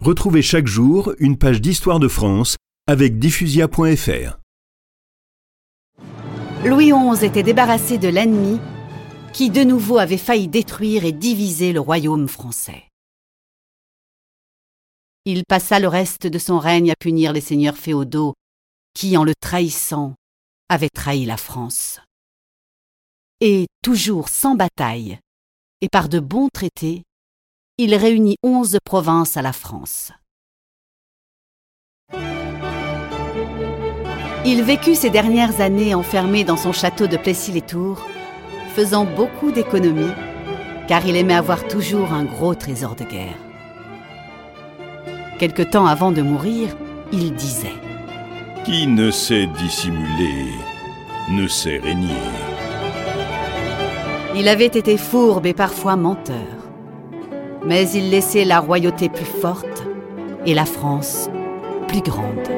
Retrouvez chaque jour une page d'histoire de France avec diffusia.fr. Louis XI était débarrassé de l'ennemi qui de nouveau avait failli détruire et diviser le royaume français. Il passa le reste de son règne à punir les seigneurs féodaux qui, en le trahissant, avaient trahi la France. Et, toujours sans bataille, et par de bons traités, il réunit onze provinces à la France. Il vécut ces dernières années enfermé dans son château de Plessis-les-Tours, faisant beaucoup d'économies, car il aimait avoir toujours un gros trésor de guerre. Quelque temps avant de mourir, il disait Qui ne sait dissimuler, ne sait régner. Il avait été fourbe et parfois menteur. Mais il laissait la royauté plus forte et la France plus grande.